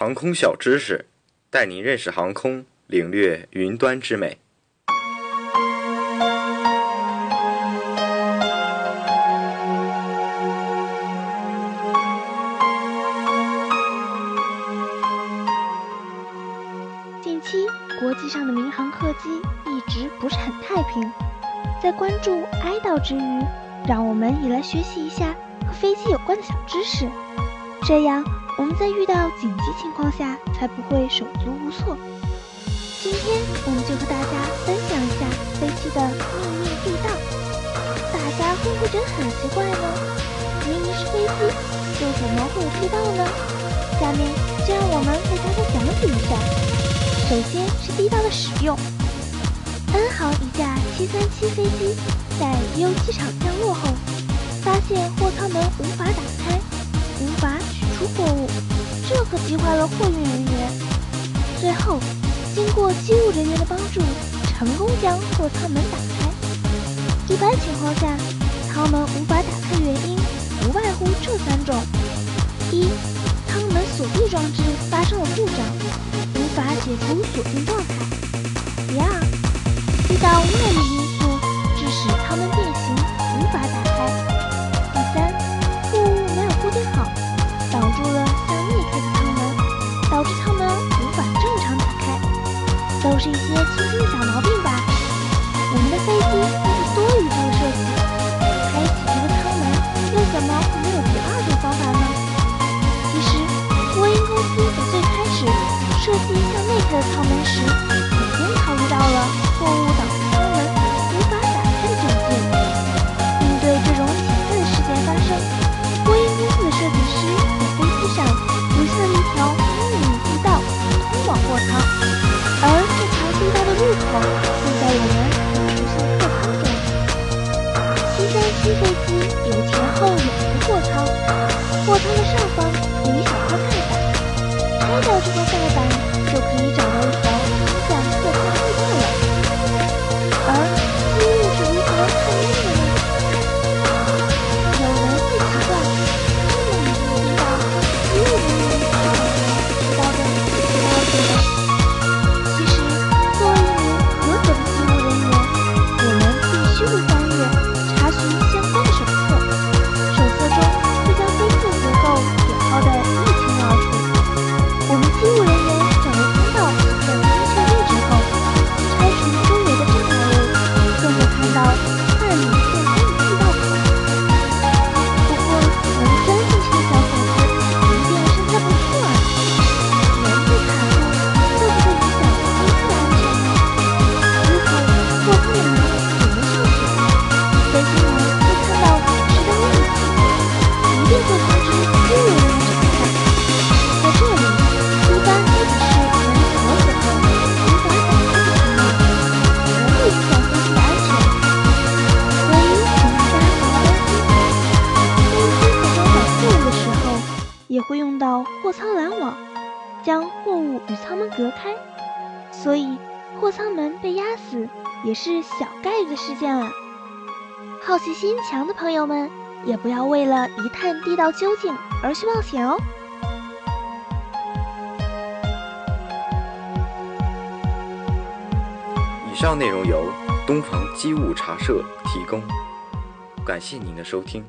航空小知识，带您认识航空，领略云端之美。近期，国际上的民航客机一直不是很太平。在关注哀悼之余，让我们也来学习一下和飞机有关的小知识，这样我们在遇到紧急情况下才不会手足无措。今天我们就和大家分享一下飞机的秘密地道。大家会不会觉得很奇怪呢？明明是飞机，又怎么会有地道呢？下面就让我们为大家讲解一下。首先是地道的使用。N 航一架737飞机在 U 机场降落后，发现货舱门无法打开，无法货物，这可急坏了货运人员。最后，经过机务人员的帮助，成功将货舱门打开。一般情况下，舱门无法打开的原因无外乎这三种：一、舱门锁闭装置发生了故障，无法解除锁定状态；第二，遇到外力向内开的舱门，导致舱门无法正常打开。都是一些粗心的小毛病吧。我们的飞机都是多余的设计，开启这个舱门又怎么会没有第二种方法呢？其实，波音公司在最开始设计向内开的舱门时，上方通知又有人来查看在这里一般黑子是无可锁的无法打开的黑子不会影响飞机的安全所以请大家不要担心飞机在装载货物的时候也会用到货舱拦网将货物与舱门隔开所以货舱门被压死也是小概率的事件了好奇心强的朋友们也不要为了一探地道究竟而去冒险哦。以上内容由东方机务茶社提供，感谢您的收听。